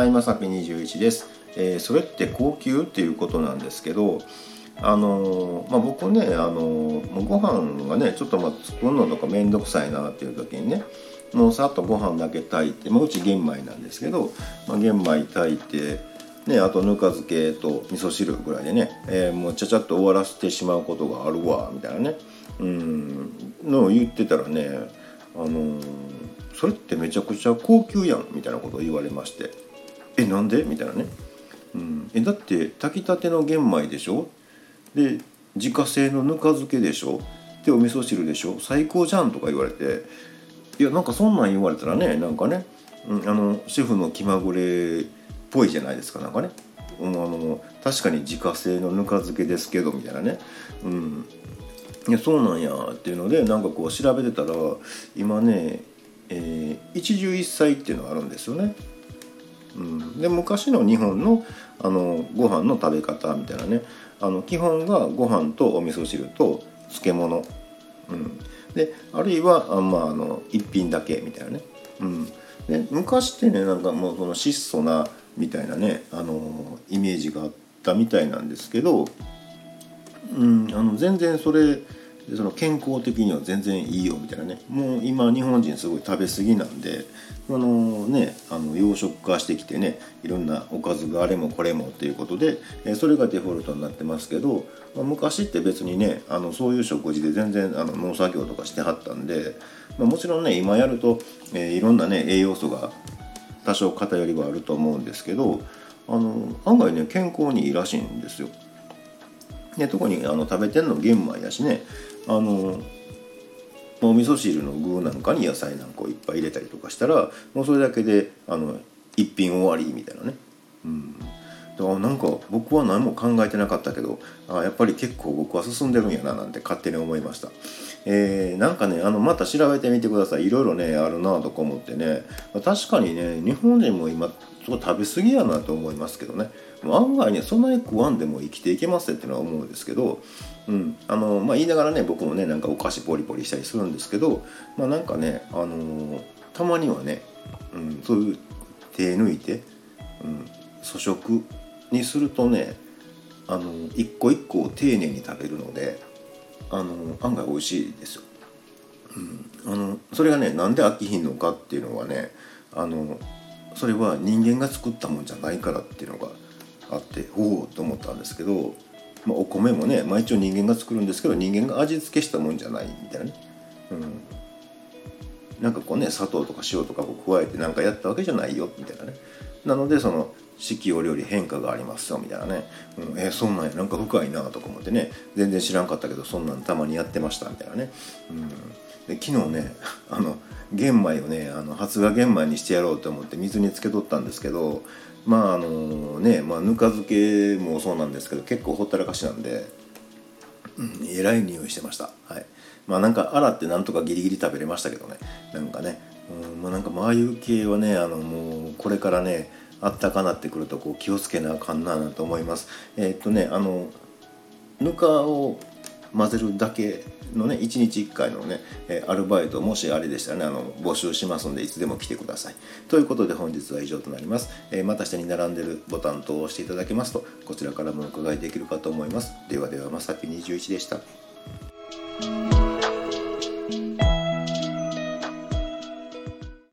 はいまさぴ21です、えーそれって高級っていうことなんですけどあのーまあ、僕ね、あのーもうご飯がねちょっとまあ作るのとか面倒くさいなっていう時にねもうさっとご飯だけ炊いて、まあ、うち玄米なんですけど、まあ、玄米炊いて、ね、あとぬか漬けと味噌汁ぐらいでね、えーもうちゃちゃっと終わらせてしまうことがあるわみたいなね。うんのを言ってたらね、あのーそれってめちゃくちゃ高級やんみたいなことを言われまして。えなんで？みたいなね、うん、えだって炊きたての玄米でしょ？で自家製のぬか漬けでしょ？でお味噌汁でしょ？最高じゃんとか言われて。いやなんかそんなん言われたらねなんかね、うん、あのシェフの気まぐれっぽいじゃないですかなんかね、うん、あの確かに自家製のぬか漬けですけどみたいなね、うん、いやそうなんやっていうのでなんかこう調べてたら今ね、えー一汁一菜っていうのがあるんですよね。うん、で昔の日本のあのご飯の食べ方みたいなね。あの基本がご飯とお味噌汁と漬物、うん、であるいはあ、まあ、あの一品だけみたいなね、うん、で昔ってねなんかもうその質素なみたいなねあのイメージがあったみたいなんですけど、うん、あの全然それでその健康的には全然いいよみたいなねもう今日本人すごい食べ過ぎなんであのねあの養殖化してきてねいろんなおかずがあれもこれもっていうことでそれがデフォルトになってますけど、まあ昔って別にねあのそういう食事で全然あの農作業とかしてはったんで、まあ、もちろんね今やると、えーいろんなね栄養素が多少偏りはあると思うんですけどあの案外ね健康にいいらしいんですよ。で特にあの食べてんの玄米やしねあのお味噌汁の具なんかに野菜なんかをいっぱい入れたりとかしたらもうそれだけであの一品終わりみたいなね。うんだからなんか僕は何も考えてなかったけどあやっぱり結構僕は進んでるんやななんて勝手に思いました、えーなんかねあのまた調べてみてください。いろいろねあるなとか思ってね。確かにね日本人も今すごい食べ過ぎやなと思いますけどね。案外ねそんなに食わんでも生きていけますっていうのは思うんですけど、うんあのまあ、言いながらね僕もねなんかお菓子ポリポリしたりするんですけどまあなんかね、あのーたまにはね、うん、そういう手抜いて、うん、粗食にするとねあの一個一個を丁寧に食べるのであの案外美味しいですよ。うん、あのそれがねなんで飽きひんのかっていうのはねあのそれは人間が作ったもんじゃないからっていうのがあっておおと思ったんですけど、まあ、お米もね、まあ、一応人間が作るんですけど人間が味付けしたもんじゃないみたいなね。なんかこうね砂糖とか塩とかを加えてなんかやったわけじゃないよみたいなね。なのでその四季折々変化がありますよみたいなね、うん、えーそんなんやなんか深いなとか思ってね。全然知らんかったけどそんなんたまにやってましたみたいなね、うん、で昨日ね あの玄米をねあの発芽玄米にしてやろうと思って水につけとったんですけどまああのね、まあ、ぬか漬けもそうなんですけど結構ほったらかしなんでうん、えらい匂いしてました。はい。まあなんか洗ってなんとかギリギリ食べれましたけどね。なんかね、うん、まあなんかまああいう系はね、あのもうこれからね、あったかなってくるとこう気をつけなあかんななと思います。えーっとね、あのぬかを混ぜるだけのね1日1回のね、えアルバイトもしあれでしたらねあの募集しますのでいつでも来てください。ということで本日は以上となります、えまた下に並んでるボタン等を押していただけますとこちらからもお伺いできるかと思います。ではではまさぴ21でした。